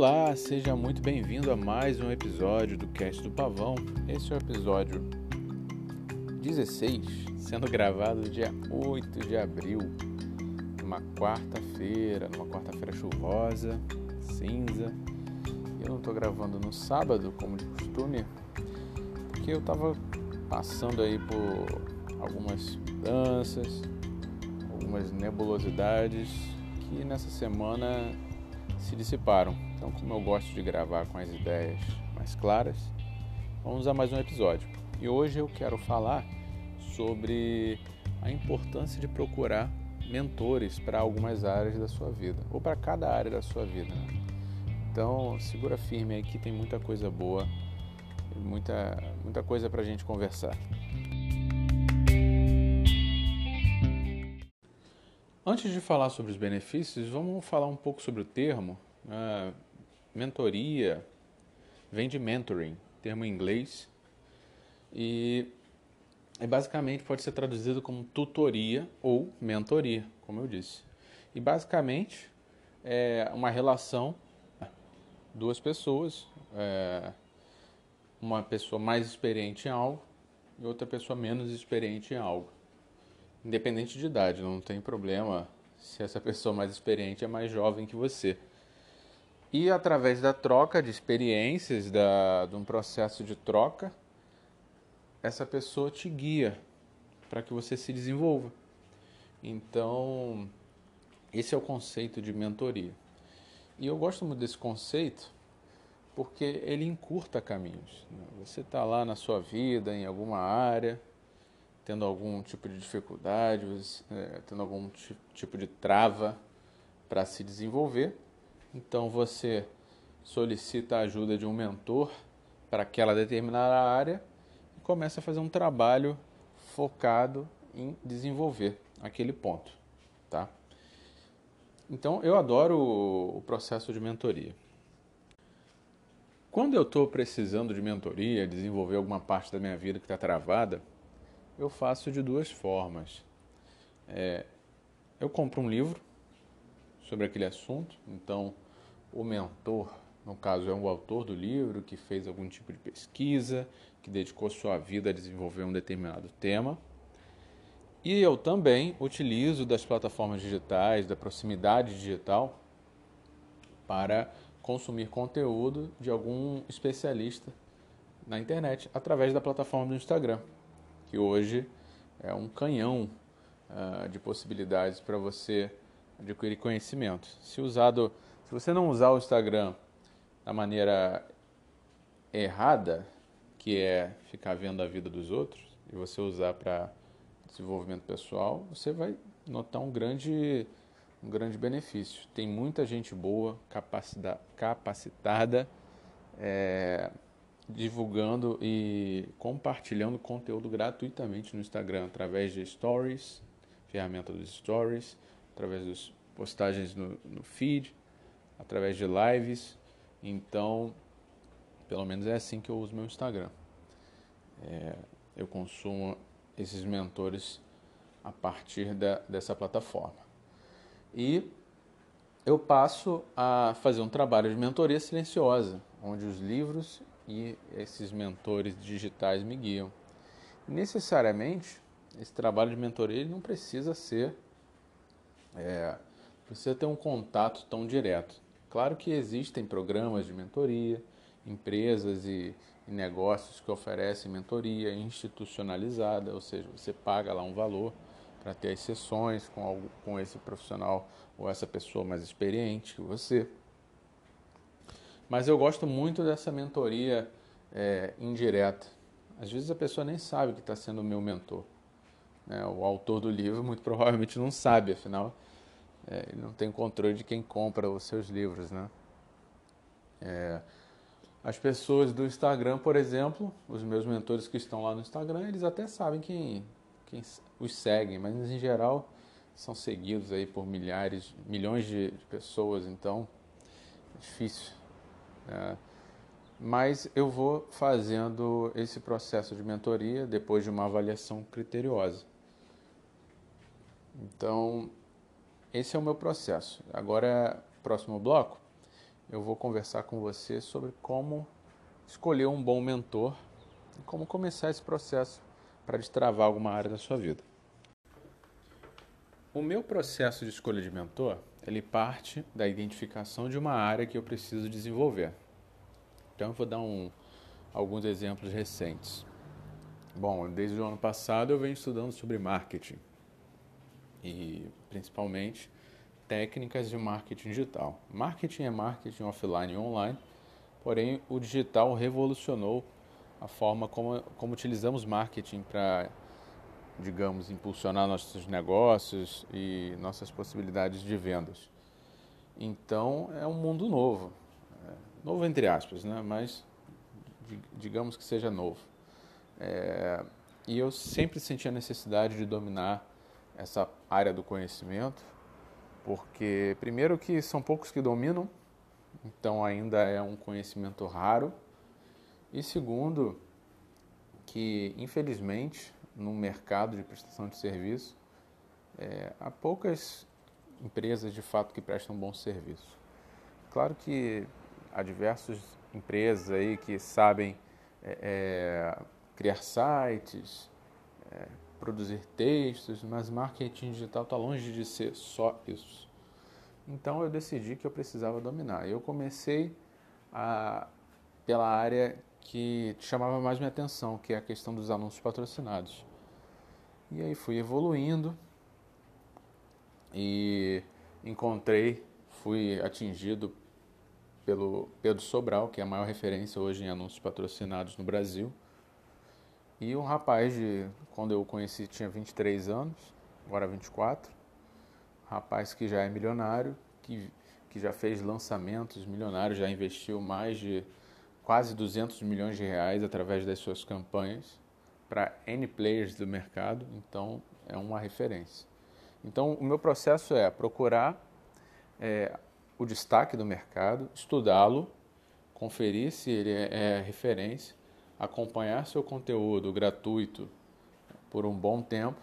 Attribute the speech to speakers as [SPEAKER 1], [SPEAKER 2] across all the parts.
[SPEAKER 1] Olá, seja muito bem-vindo a mais um episódio do Cast do Pavão. Esse é o episódio 16, sendo gravado dia 8 de abril, numa quarta-feira, numa quarta-feira chuvosa, cinza. Eu não estou gravando no sábado, como de costume, porque eu estava passando aí por algumas mudanças, algumas nebulosidades que nessa semana se dissiparam. Então, como eu gosto de gravar com as ideias mais claras, vamos a mais um episódio. E hoje eu quero falar sobre a importância de procurar mentores para algumas áreas da sua vida, ou para cada área da sua vida. Né? Então, segura firme aí que tem muita coisa boa, muita, muita coisa para a gente conversar. Antes de falar sobre os benefícios, vamos falar um pouco sobre o termo. Uh, mentoria vem de mentoring, termo em inglês, e, e basicamente pode ser traduzido como tutoria ou mentoria, como eu disse. E basicamente é uma relação duas pessoas, é, uma pessoa mais experiente em algo e outra pessoa menos experiente em algo independente de idade, não tem problema se essa pessoa mais experiente é mais jovem que você. E através da troca de experiências, da, de um processo de troca, essa pessoa te guia para que você se desenvolva. Então, esse é o conceito de mentoria. E eu gosto muito desse conceito porque ele encurta caminhos. Né? Você está lá na sua vida, em alguma área, tendo algum tipo de dificuldade, é, tendo algum tipo de trava para se desenvolver. Então você solicita a ajuda de um mentor para aquela determinada área e começa a fazer um trabalho focado em desenvolver aquele ponto, tá? Então eu adoro o processo de mentoria. Quando eu estou precisando de mentoria, desenvolver alguma parte da minha vida que está travada, eu faço de duas formas. É, eu compro um livro sobre aquele assunto, então o mentor, no caso, é o autor do livro que fez algum tipo de pesquisa, que dedicou sua vida a desenvolver um determinado tema. E eu também utilizo das plataformas digitais, da proximidade digital, para consumir conteúdo de algum especialista na internet através da plataforma do Instagram que hoje é um canhão uh, de possibilidades para você adquirir conhecimento. Se usado, se você não usar o Instagram da maneira errada, que é ficar vendo a vida dos outros, e você usar para desenvolvimento pessoal, você vai notar um grande, um grande benefício. Tem muita gente boa, capacitada, é, divulgando e compartilhando conteúdo gratuitamente no Instagram através de stories, ferramenta dos stories, através das postagens no, no feed, através de lives. Então, pelo menos é assim que eu uso meu Instagram. É, eu consumo esses mentores a partir da, dessa plataforma. E eu passo a fazer um trabalho de mentoria silenciosa, onde os livros e esses mentores digitais me guiam. Necessariamente, esse trabalho de mentoria não precisa ser, é, precisa ter um contato tão direto. Claro que existem programas de mentoria, empresas e, e negócios que oferecem mentoria institucionalizada, ou seja, você paga lá um valor para ter as sessões com, com esse profissional ou essa pessoa mais experiente que você. Mas eu gosto muito dessa mentoria é, indireta. Às vezes a pessoa nem sabe que está sendo o meu mentor. Né? O autor do livro muito provavelmente não sabe, afinal, é, ele não tem controle de quem compra os seus livros. Né? É, as pessoas do Instagram, por exemplo, os meus mentores que estão lá no Instagram, eles até sabem quem, quem os seguem, mas em geral são seguidos aí por milhares, milhões de, de pessoas, então é difícil é, mas eu vou fazendo esse processo de mentoria depois de uma avaliação criteriosa. Então, esse é o meu processo. Agora, próximo bloco, eu vou conversar com você sobre como escolher um bom mentor e como começar esse processo para destravar alguma área da sua vida. O meu processo de escolha de mentor, ele parte da identificação de uma área que eu preciso desenvolver. Então eu vou dar um, alguns exemplos recentes. Bom, desde o ano passado eu venho estudando sobre marketing e principalmente técnicas de marketing digital. Marketing é marketing offline e online, porém o digital revolucionou a forma como, como utilizamos marketing para, digamos, impulsionar nossos negócios e nossas possibilidades de vendas. Então é um mundo novo, é, novo entre aspas, né? mas digamos que seja novo. É, e eu sempre senti a necessidade de dominar essa área do conhecimento porque primeiro que são poucos que dominam, então ainda é um conhecimento raro, e segundo que infelizmente no mercado de prestação de serviço é, há poucas empresas de fato que prestam bom serviço. Claro que há diversas empresas aí que sabem é, é, criar sites, produzir textos, mas marketing digital está longe de ser só isso. Então eu decidi que eu precisava dominar. Eu comecei a, pela área que chamava mais minha atenção, que é a questão dos anúncios patrocinados. E aí fui evoluindo e encontrei, fui atingido pelo Pedro Sobral, que é a maior referência hoje em anúncios patrocinados no Brasil e um rapaz de, quando eu o conheci, tinha 23 anos, agora 24. Um rapaz que já é milionário, que, que já fez lançamentos milionários, já investiu mais de quase 200 milhões de reais através das suas campanhas para N players do mercado, então é uma referência. Então, o meu processo é procurar é, o destaque do mercado, estudá-lo, conferir se ele é, é referência acompanhar seu conteúdo gratuito por um bom tempo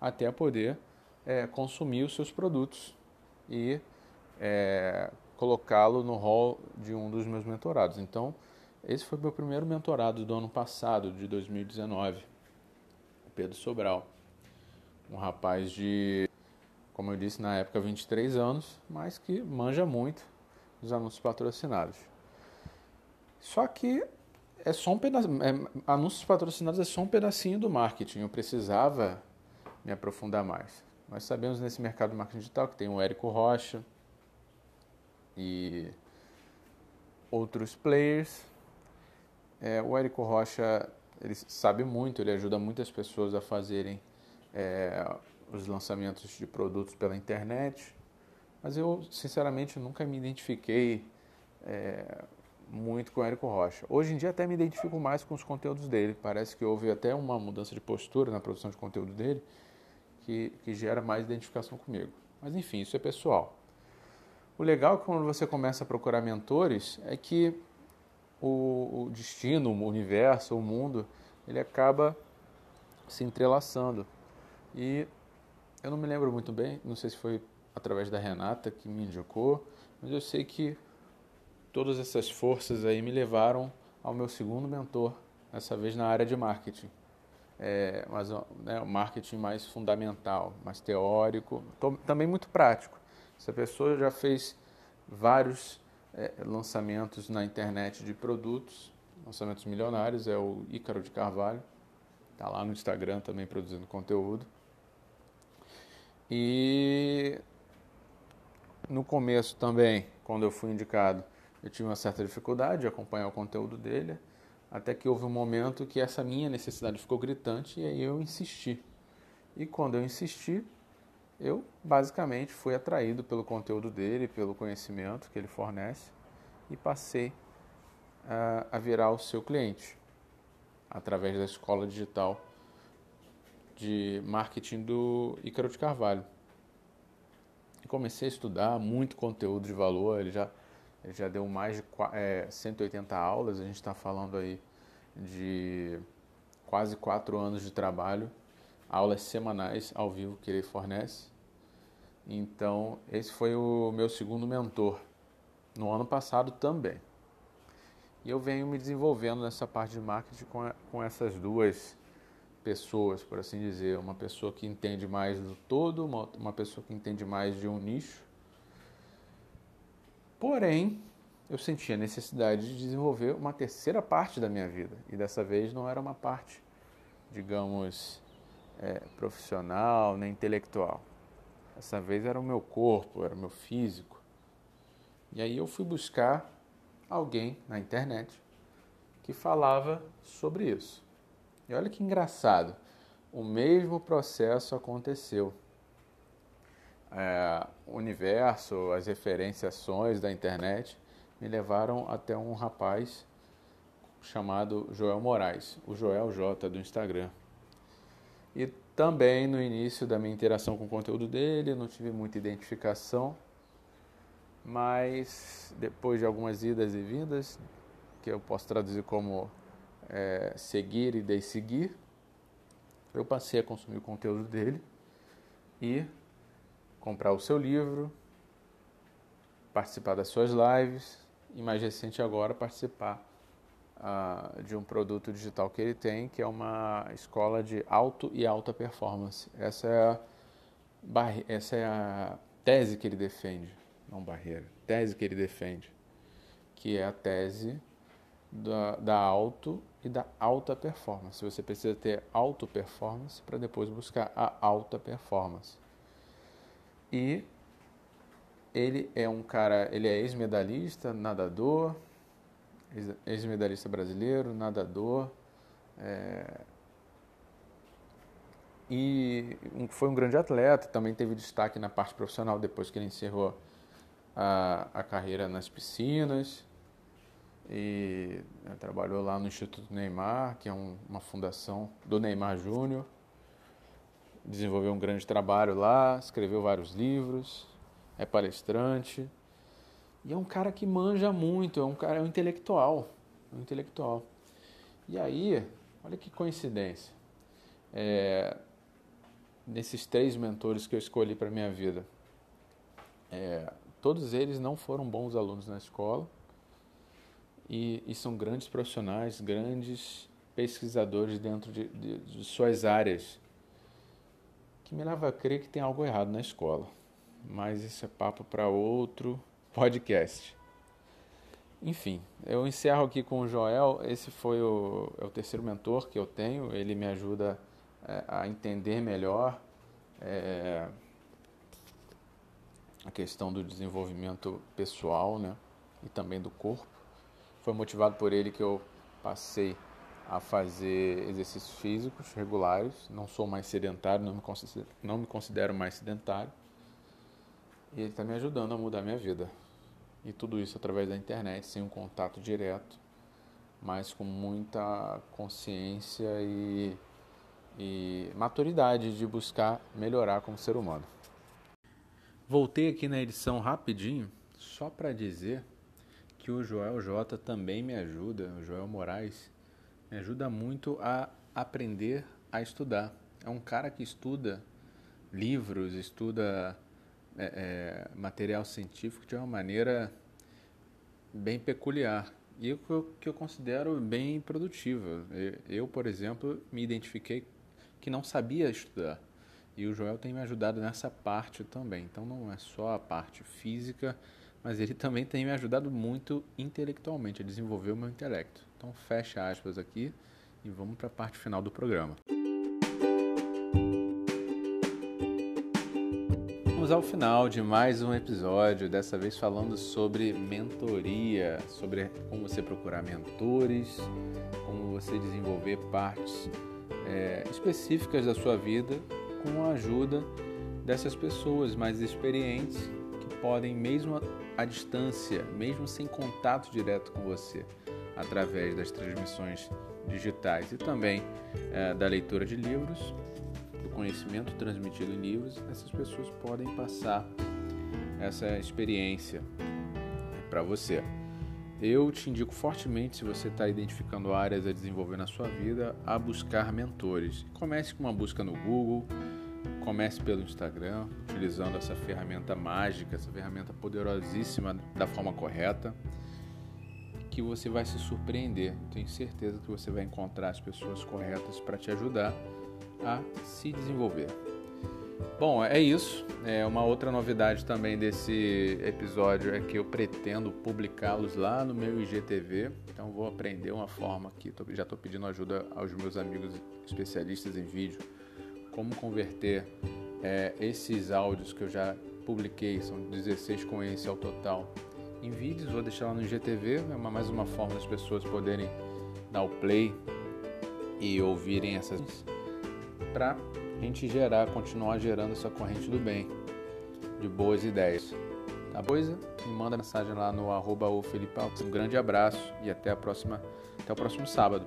[SPEAKER 1] até poder é, consumir os seus produtos e é, colocá-lo no hall de um dos meus mentorados. Então, esse foi meu primeiro mentorado do ano passado, de 2019, o Pedro Sobral. Um rapaz de, como eu disse na época, 23 anos, mas que manja muito dos anúncios patrocinados. Só que é só um. É, anúncios patrocinados é só um pedacinho do marketing. Eu precisava me aprofundar mais. Nós sabemos nesse mercado de marketing digital que tem o Érico Rocha e outros players. É, o Érico Rocha ele sabe muito, ele ajuda muitas pessoas a fazerem é, os lançamentos de produtos pela internet. Mas eu, sinceramente, nunca me identifiquei é, muito com o Érico Rocha. Hoje em dia até me identifico mais com os conteúdos dele. Parece que houve até uma mudança de postura na produção de conteúdo dele que, que gera mais identificação comigo. Mas enfim, isso é pessoal. O legal é que quando você começa a procurar mentores é que o, o destino, o universo, o mundo, ele acaba se entrelaçando. E eu não me lembro muito bem, não sei se foi através da Renata que me indicou, mas eu sei que todas essas forças aí me levaram ao meu segundo mentor, dessa vez na área de marketing. É, mas né, o marketing mais fundamental, mais teórico, também muito prático. Essa pessoa já fez vários é, lançamentos na internet de produtos, lançamentos milionários, é o Ícaro de Carvalho, está lá no Instagram também produzindo conteúdo. E no começo também, quando eu fui indicado, eu tive uma certa dificuldade de acompanhar o conteúdo dele, até que houve um momento que essa minha necessidade ficou gritante e aí eu insisti. E quando eu insisti, eu basicamente fui atraído pelo conteúdo dele, pelo conhecimento que ele fornece e passei a, a virar o seu cliente através da escola digital de marketing do Ícaro de Carvalho. Comecei a estudar muito conteúdo de valor, ele já já deu mais de é, 180 aulas, a gente está falando aí de quase quatro anos de trabalho, aulas semanais ao vivo que ele fornece. Então, esse foi o meu segundo mentor. no ano passado também. E eu venho me desenvolvendo nessa parte de marketing com, a, com essas duas pessoas, por assim dizer. Uma pessoa que entende mais do todo, uma, uma pessoa que entende mais de um nicho. Porém, eu senti a necessidade de desenvolver uma terceira parte da minha vida. E dessa vez não era uma parte, digamos, é, profissional nem intelectual. Dessa vez era o meu corpo, era o meu físico. E aí eu fui buscar alguém na internet que falava sobre isso. E olha que engraçado, o mesmo processo aconteceu. É, universo, as referenciações da internet me levaram até um rapaz chamado Joel Moraes, o Joel J do Instagram. E também no início da minha interação com o conteúdo dele, não tive muita identificação, mas depois de algumas idas e vindas, que eu posso traduzir como é, seguir e desseguir, eu passei a consumir o conteúdo dele e comprar o seu livro, participar das suas lives e mais recente agora participar uh, de um produto digital que ele tem, que é uma escola de alto e alta performance. Essa é a, essa é a tese que ele defende, não barreira, tese que ele defende, que é a tese da, da alto e da alta performance. Você precisa ter alto performance para depois buscar a alta performance. E ele é um cara, ele é ex-medalhista, nadador, ex-medalhista brasileiro, nadador, é, e foi um grande atleta, também teve destaque na parte profissional depois que ele encerrou a, a carreira nas piscinas e né, trabalhou lá no Instituto Neymar, que é um, uma fundação do Neymar Júnior. Desenvolveu um grande trabalho lá, escreveu vários livros, é palestrante. E é um cara que manja muito, é um cara é um intelectual, é um intelectual. E aí, olha que coincidência. É, nesses três mentores que eu escolhi para minha vida, é, todos eles não foram bons alunos na escola e, e são grandes profissionais, grandes pesquisadores dentro de, de, de suas áreas, que me leva a crer que tem algo errado na escola mas isso é papo para outro podcast. Enfim, eu encerro aqui com o Joel. Esse foi o, é o terceiro mentor que eu tenho. Ele me ajuda é, a entender melhor é, a questão do desenvolvimento pessoal né, e também do corpo. Foi motivado por ele que eu passei a fazer exercícios físicos regulares. Não sou mais sedentário, não me considero, não me considero mais sedentário e ele está me ajudando a mudar minha vida. E tudo isso através da internet, sem um contato direto, mas com muita consciência e, e maturidade de buscar melhorar como ser humano. Voltei aqui na edição rapidinho, só para dizer que o Joel J também me ajuda, o Joel Moraes, me ajuda muito a aprender a estudar. É um cara que estuda livros, estuda é, é, material científico de uma maneira bem peculiar e que que eu considero bem produtiva. Eu, por exemplo, me identifiquei que não sabia estudar e o Joel tem me ajudado nessa parte também. Então não é só a parte física, mas ele também tem me ajudado muito intelectualmente a desenvolver o meu intelecto. Então fecha aspas aqui e vamos para a parte final do programa. Chegamos ao final de mais um episódio, dessa vez falando sobre mentoria, sobre como você procurar mentores, como você desenvolver partes é, específicas da sua vida com a ajuda dessas pessoas mais experientes podem, mesmo à distância, mesmo sem contato direto com você, através das transmissões digitais e também é, da leitura de livros, conhecimento transmitido em livros, essas pessoas podem passar essa experiência para você. Eu te indico fortemente, se você está identificando áreas a desenvolver na sua vida, a buscar mentores. Comece com uma busca no Google, comece pelo Instagram, utilizando essa ferramenta mágica, essa ferramenta poderosíssima da forma correta, que você vai se surpreender. Tenho certeza que você vai encontrar as pessoas corretas para te ajudar a se desenvolver. Bom, é isso. É uma outra novidade também desse episódio é que eu pretendo publicá-los lá no meu IGTV. Então vou aprender uma forma que já estou pedindo ajuda aos meus amigos especialistas em vídeo, como converter é, esses áudios que eu já publiquei, são 16 com esse ao total, em vídeos. Vou deixar lá no IGTV, é uma, mais uma forma das pessoas poderem dar o play e ouvirem essas para a gente gerar, continuar gerando essa corrente do bem, de boas ideias. Tá coisa? Me manda mensagem lá no arroba Um grande abraço e até a próxima, até o próximo sábado.